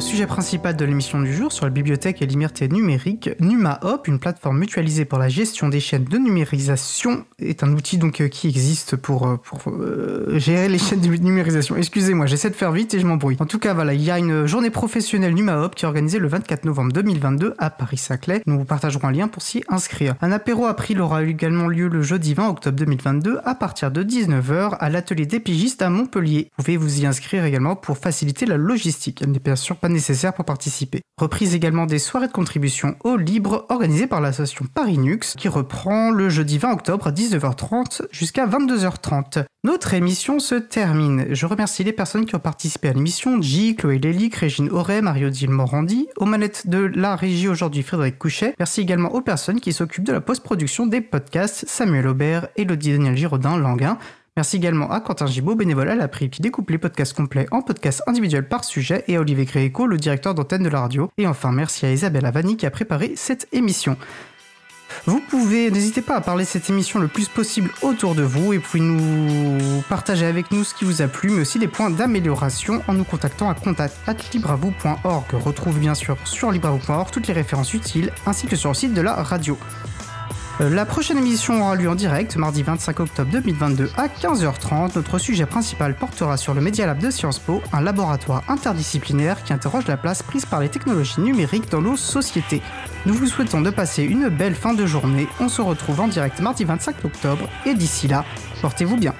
sujet principal de l'émission du jour sur la bibliothèque et liberté numérique, NumaHop, une plateforme mutualisée pour la gestion des chaînes de numérisation, est un outil donc euh, qui existe pour, euh, pour euh, gérer les chaînes de numérisation. Excusez-moi, j'essaie de faire vite et je m'embrouille. En tout cas, voilà, il y a une journée professionnelle NumaHop qui est organisée le 24 novembre 2022 à Paris-Saclay. Nous vous partagerons un lien pour s'y inscrire. Un apéro April aura également lieu le jeudi 20 octobre 2022 à partir de 19h à l'atelier des pigistes à Montpellier. Vous pouvez vous y inscrire également pour faciliter la logistique. N'est bien sûr pas nécessaire pour participer. Reprise également des soirées de contribution au libre organisées par l'association Paris Nux qui reprend le jeudi 20 octobre à 19h30 jusqu'à 22h30. Notre émission se termine. Je remercie les personnes qui ont participé à l'émission J, Chloé Lélic, Régine Auré, Mario-Dil Morandi, aux manettes de la régie aujourd'hui Frédéric Couchet. Merci également aux personnes qui s'occupent de la post-production des podcasts Samuel Aubert, Elodie Daniel Giraudin, Languin. Merci également à Quentin Gibaud, bénévole à la PRI, qui découpe les podcasts complets en podcasts individuels par sujet, et à Olivier Gréco, le directeur d'antenne de la radio. Et enfin, merci à Isabelle Avani qui a préparé cette émission. Vous pouvez, n'hésitez pas à parler de cette émission le plus possible autour de vous et pouvez nous partager avec nous ce qui vous a plu, mais aussi des points d'amélioration en nous contactant à contact.libravou.org. Retrouve bien sûr sur libravou.org toutes les références utiles ainsi que sur le site de la radio. Euh, la prochaine émission aura lieu en direct mardi 25 octobre 2022 à 15h30. Notre sujet principal portera sur le Media Lab de Sciences Po, un laboratoire interdisciplinaire qui interroge la place prise par les technologies numériques dans nos sociétés. Nous vous souhaitons de passer une belle fin de journée. On se retrouve en direct mardi 25 octobre et d'ici là, portez-vous bien.